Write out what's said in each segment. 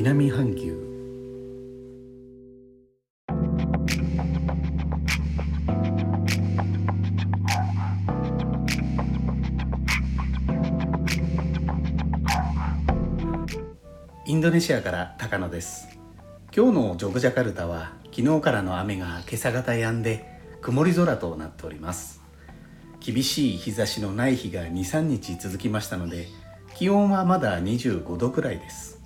南半球。インドネシアから高野です。今日のジョグジャカルタは昨日からの雨が今朝方止んで曇り空となっております。厳しい日差しのない日が23日続きましたので気温はまだ25度くらいです。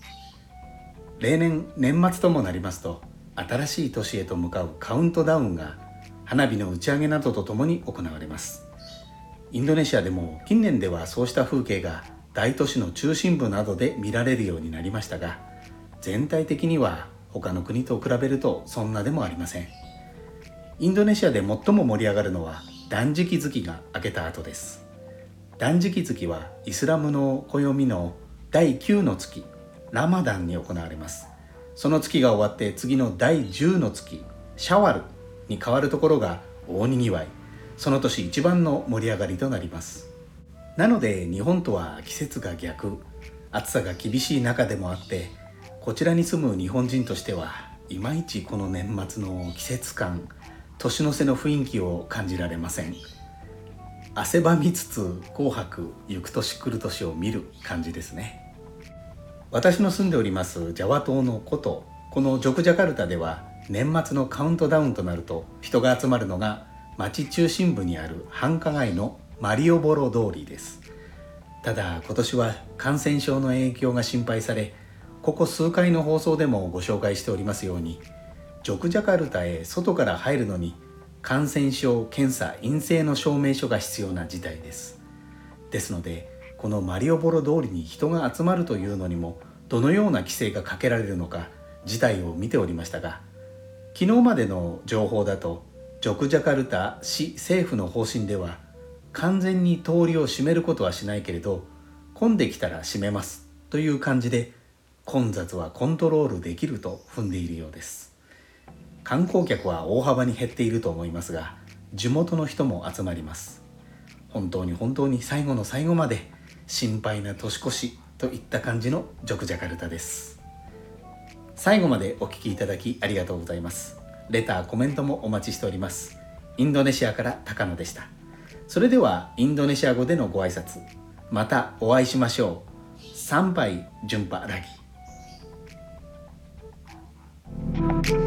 例年年末ともなりますと新しい年へと向かうカウントダウンが花火の打ち上げなどとともに行われます。インドネシアでも近年ではそうした風景が大都市の中心部などで見られるようになりましたが全体的には他の国と比べるとそんなでもありません。インドネシアで最も盛り上がるのは断食月が明けた後です。断食月はイスラムの暦の第9の月ラマダンに行われます。その月が終わって次の第10の月シャワルに変わるところが大にぎわい。その年一番の盛り上がりとなります。なので日本とは季節が逆。暑さが厳しい中でもあってこちらに住む日本人としてはいまいちこの年末の季節感年の瀬の雰囲気を感じられません。汗ばみつつ紅白行く年来る年を見る感じですね。私の住んでおりますジャワ島の古都このジョクジャカルタでは年末のカウントダウンとなると人が集まるのが町中心部にある繁華街のマリオボロ通りです。ただ今年は感染症の影響が心配されここ数回の放送でもご紹介しておりますようにジョクジャカルタへ外から入るのに感染症検査陰性の証明書が必要な事態です。ですのでこのマリオボロ通りに人が集まるというのにもどのような規制がかけられるのか事態を見ておりましたが昨日までの情報だとジョクジャカルタ市政府の方針では完全に通りを閉めることはしないけれど混んできたら閉めますという感じで混雑はコントロールできると踏んでいるようです。観光客は大幅に減っていると思いますが地元の人も集まります。本当に本当に最後の最後まで心配な年越しといった感じのジョクジャカルタです。最後までお聴きいただきありがとうございます。レターコメントもお待ちしております。インドネシアから高野でした。それではインドネシア語でのご挨拶。またお会いしましょう。参拝順波ラギ。thank you